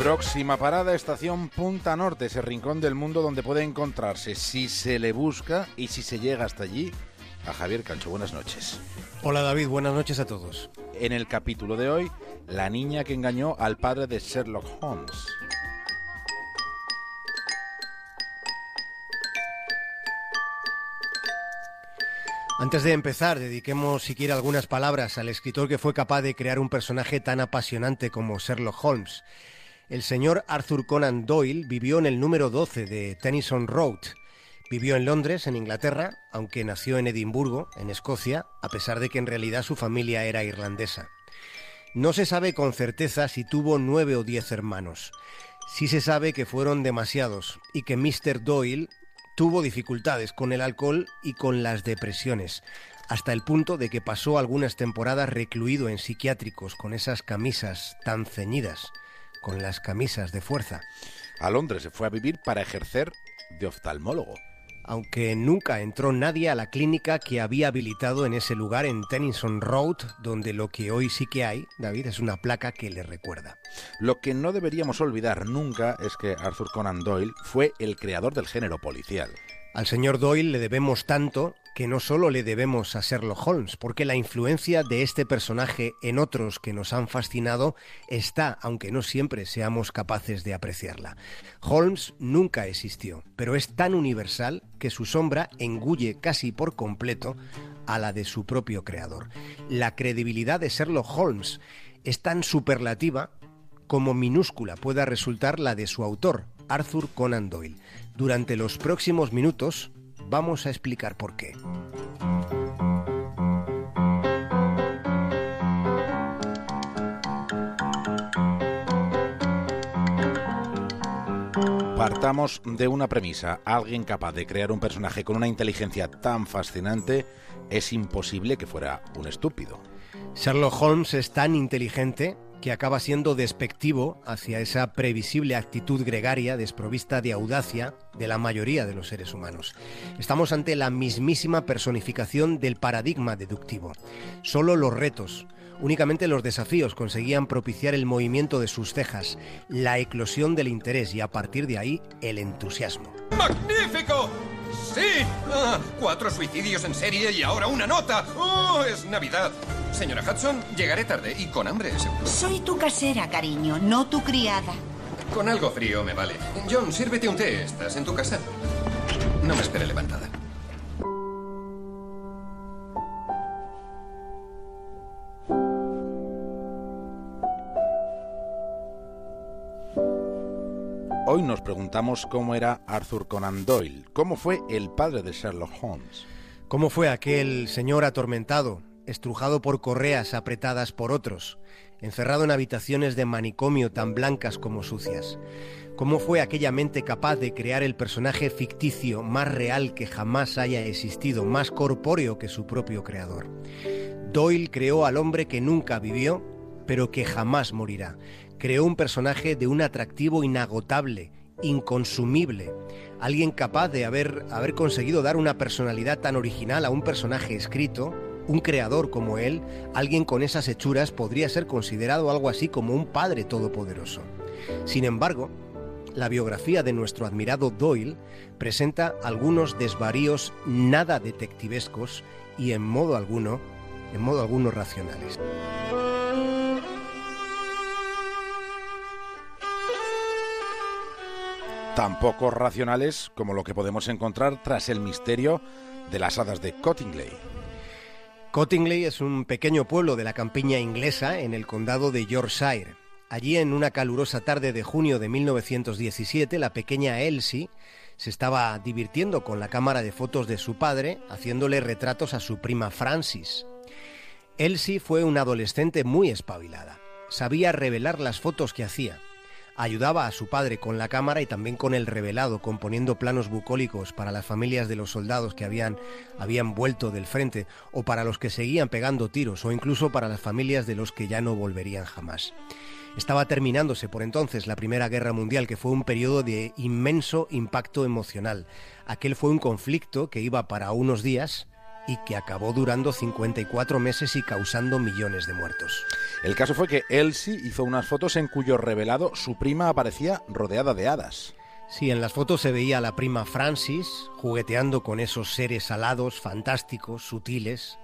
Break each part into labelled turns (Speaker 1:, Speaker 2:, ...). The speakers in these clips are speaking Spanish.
Speaker 1: Próxima parada, estación Punta Norte, ese rincón del mundo donde puede encontrarse, si se le busca y si se llega hasta allí, a Javier Cancho. Buenas noches.
Speaker 2: Hola David, buenas noches a todos.
Speaker 1: En el capítulo de hoy, la niña que engañó al padre de Sherlock Holmes.
Speaker 2: Antes de empezar, dediquemos siquiera algunas palabras al escritor que fue capaz de crear un personaje tan apasionante como Sherlock Holmes. El señor Arthur Conan Doyle vivió en el número 12 de Tennyson Road. Vivió en Londres, en Inglaterra, aunque nació en Edimburgo, en Escocia, a pesar de que en realidad su familia era irlandesa. No se sabe con certeza si tuvo nueve o diez hermanos. Sí se sabe que fueron demasiados y que Mr. Doyle tuvo dificultades con el alcohol y con las depresiones, hasta el punto de que pasó algunas temporadas recluido en psiquiátricos con esas camisas tan ceñidas, con las camisas de fuerza.
Speaker 1: A Londres se fue a vivir para ejercer de oftalmólogo
Speaker 2: aunque nunca entró nadie a la clínica que había habilitado en ese lugar en Tennyson Road, donde lo que hoy sí que hay, David, es una placa que le recuerda.
Speaker 1: Lo que no deberíamos olvidar nunca es que Arthur Conan Doyle fue el creador del género policial.
Speaker 2: Al señor Doyle le debemos tanto que no solo le debemos a Sherlock Holmes, porque la influencia de este personaje en otros que nos han fascinado está, aunque no siempre seamos capaces de apreciarla. Holmes nunca existió, pero es tan universal que su sombra engulle casi por completo a la de su propio creador. La credibilidad de Sherlock Holmes es tan superlativa como minúscula pueda resultar la de su autor, Arthur Conan Doyle. Durante los próximos minutos vamos a explicar por qué.
Speaker 1: Partamos de una premisa. Alguien capaz de crear un personaje con una inteligencia tan fascinante es imposible que fuera un estúpido.
Speaker 2: Sherlock Holmes es tan inteligente que acaba siendo despectivo hacia esa previsible actitud gregaria desprovista de audacia de la mayoría de los seres humanos. Estamos ante la mismísima personificación del paradigma deductivo. Solo los retos, únicamente los desafíos conseguían propiciar el movimiento de sus cejas, la eclosión del interés y a partir de ahí el entusiasmo.
Speaker 3: ¡Magnífico! ¡Sí! Ah, cuatro suicidios en serie y ahora una nota. ¡Oh, es Navidad! Señora Hudson, llegaré tarde y con hambre, seguro.
Speaker 4: Soy tu casera, cariño, no tu criada.
Speaker 3: Con algo frío me vale. John, sírvete un té. ¿Estás en tu casa? No me espere levantada.
Speaker 1: Hoy nos preguntamos cómo era Arthur Conan Doyle, cómo fue el padre de Sherlock Holmes.
Speaker 2: ¿Cómo fue aquel señor atormentado, estrujado por correas apretadas por otros, encerrado en habitaciones de manicomio tan blancas como sucias? ¿Cómo fue aquella mente capaz de crear el personaje ficticio más real que jamás haya existido, más corpóreo que su propio creador? Doyle creó al hombre que nunca vivió, pero que jamás morirá, creó un personaje de un atractivo inagotable, inconsumible, alguien capaz de haber, haber conseguido dar una personalidad tan original a un personaje escrito, un creador como él, alguien con esas hechuras podría ser considerado algo así como un padre todopoderoso. Sin embargo, la biografía de nuestro admirado Doyle presenta algunos desvaríos nada detectivescos y en modo alguno, en modo alguno racionales.
Speaker 1: Tampoco racionales como lo que podemos encontrar tras el misterio de las hadas de Cottingley.
Speaker 2: Cottingley es un pequeño pueblo de la campiña inglesa en el condado de Yorkshire. Allí, en una calurosa tarde de junio de 1917, la pequeña Elsie se estaba divirtiendo con la cámara de fotos de su padre, haciéndole retratos a su prima Francis. Elsie fue una adolescente muy espabilada. Sabía revelar las fotos que hacía ayudaba a su padre con la cámara y también con el revelado, componiendo planos bucólicos para las familias de los soldados que habían, habían vuelto del frente, o para los que seguían pegando tiros, o incluso para las familias de los que ya no volverían jamás. Estaba terminándose por entonces la Primera Guerra Mundial, que fue un periodo de inmenso impacto emocional. Aquel fue un conflicto que iba para unos días y que acabó durando 54 meses y causando millones de muertos.
Speaker 1: El caso fue que Elsie hizo unas fotos en cuyo revelado su prima aparecía rodeada de hadas.
Speaker 2: Sí, en las fotos se veía a la prima Francis jugueteando con esos seres alados, fantásticos, sutiles.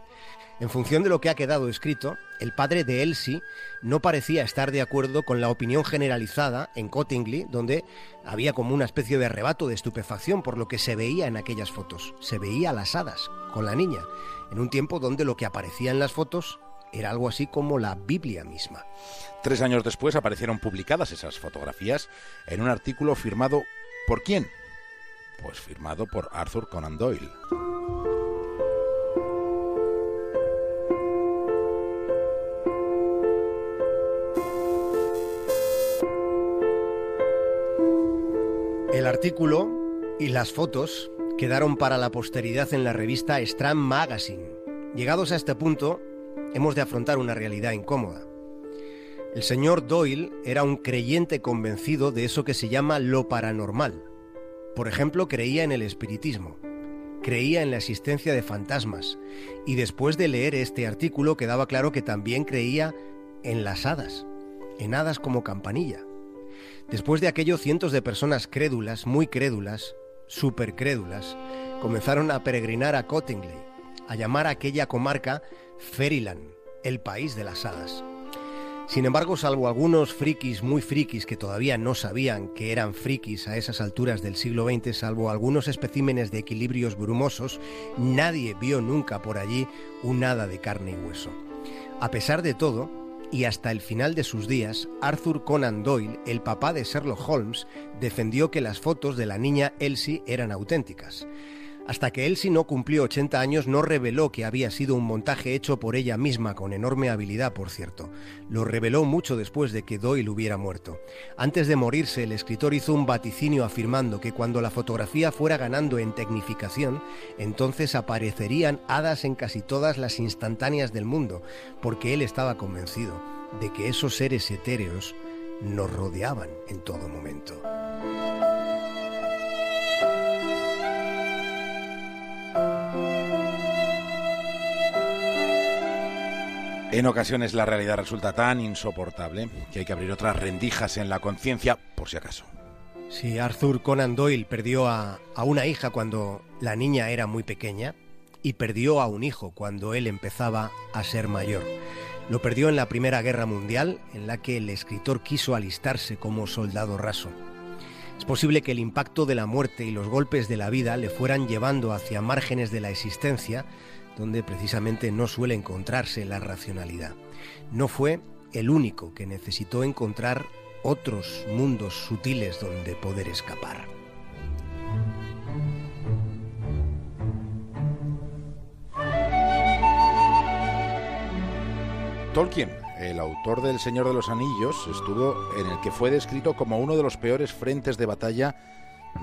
Speaker 2: En función de lo que ha quedado escrito, el padre de Elsie no parecía estar de acuerdo con la opinión generalizada en Cottingley, donde había como una especie de arrebato de estupefacción por lo que se veía en aquellas fotos. Se veía a las hadas con la niña, en un tiempo donde lo que aparecía en las fotos era algo así como la Biblia misma.
Speaker 1: Tres años después aparecieron publicadas esas fotografías en un artículo firmado por quién? Pues firmado por Arthur Conan Doyle.
Speaker 2: El artículo y las fotos quedaron para la posteridad en la revista Strand Magazine. Llegados a este punto, hemos de afrontar una realidad incómoda. El señor Doyle era un creyente convencido de eso que se llama lo paranormal. Por ejemplo, creía en el espiritismo, creía en la existencia de fantasmas, y después de leer este artículo quedaba claro que también creía en las hadas, en hadas como campanilla. Después de aquello, cientos de personas crédulas, muy crédulas, supercrédulas, comenzaron a peregrinar a Cottingley, a llamar a aquella comarca Fairyland, el país de las hadas. Sin embargo, salvo algunos frikis muy frikis que todavía no sabían que eran frikis a esas alturas del siglo XX, salvo algunos especímenes de equilibrios brumosos, nadie vio nunca por allí un hada de carne y hueso. A pesar de todo, y hasta el final de sus días, Arthur Conan Doyle, el papá de Sherlock Holmes, defendió que las fotos de la niña Elsie eran auténticas. Hasta que Elsie no cumplió 80 años no reveló que había sido un montaje hecho por ella misma, con enorme habilidad, por cierto. Lo reveló mucho después de que Doyle hubiera muerto. Antes de morirse, el escritor hizo un vaticinio afirmando que cuando la fotografía fuera ganando en tecnificación, entonces aparecerían hadas en casi todas las instantáneas del mundo, porque él estaba convencido de que esos seres etéreos nos rodeaban en todo momento.
Speaker 1: En ocasiones la realidad resulta tan insoportable que hay que abrir otras rendijas en la conciencia, por si acaso.
Speaker 2: Sí, Arthur Conan Doyle perdió a, a, una hija cuando la niña era muy pequeña y perdió a un hijo cuando él empezaba a ser mayor. Lo perdió en la Primera Guerra Mundial, en la que el escritor quiso alistarse como soldado raso. Es posible que el impacto de la muerte y los golpes de la vida le fueran llevando hacia márgenes de la existencia donde precisamente no suele encontrarse la racionalidad. No fue el único que necesitó encontrar otros mundos sutiles donde poder escapar.
Speaker 1: Tolkien, el autor del Señor de los Anillos, estuvo en el que fue descrito como uno de los peores frentes de batalla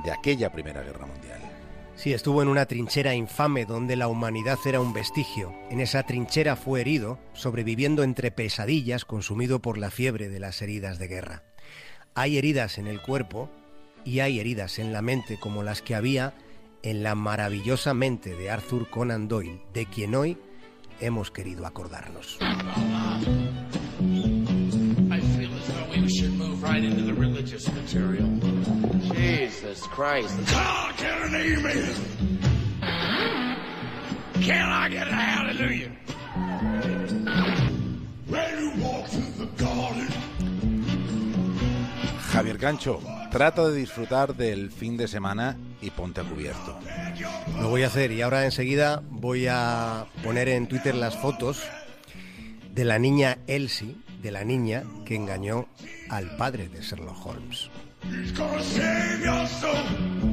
Speaker 1: de aquella Primera Guerra Mundial.
Speaker 2: Sí, estuvo en una trinchera infame donde la humanidad era un vestigio. En esa trinchera fue herido, sobreviviendo entre pesadillas, consumido por la fiebre de las heridas de guerra. Hay heridas en el cuerpo y hay heridas en la mente como las que había en la maravillosa mente de Arthur Conan Doyle, de quien hoy hemos querido acordarnos.
Speaker 5: Jesus Christ.
Speaker 6: God, can an amen? Can I get a hallelujah? When you walk through the garden.
Speaker 1: Javier Gancho, trata de disfrutar del fin de semana y ponte a cubierto.
Speaker 2: Lo voy a hacer y ahora enseguida voy a poner en Twitter las fotos de la niña Elsie, de la niña que engañó al padre de Sherlock Holmes.
Speaker 6: He's gonna save your soul.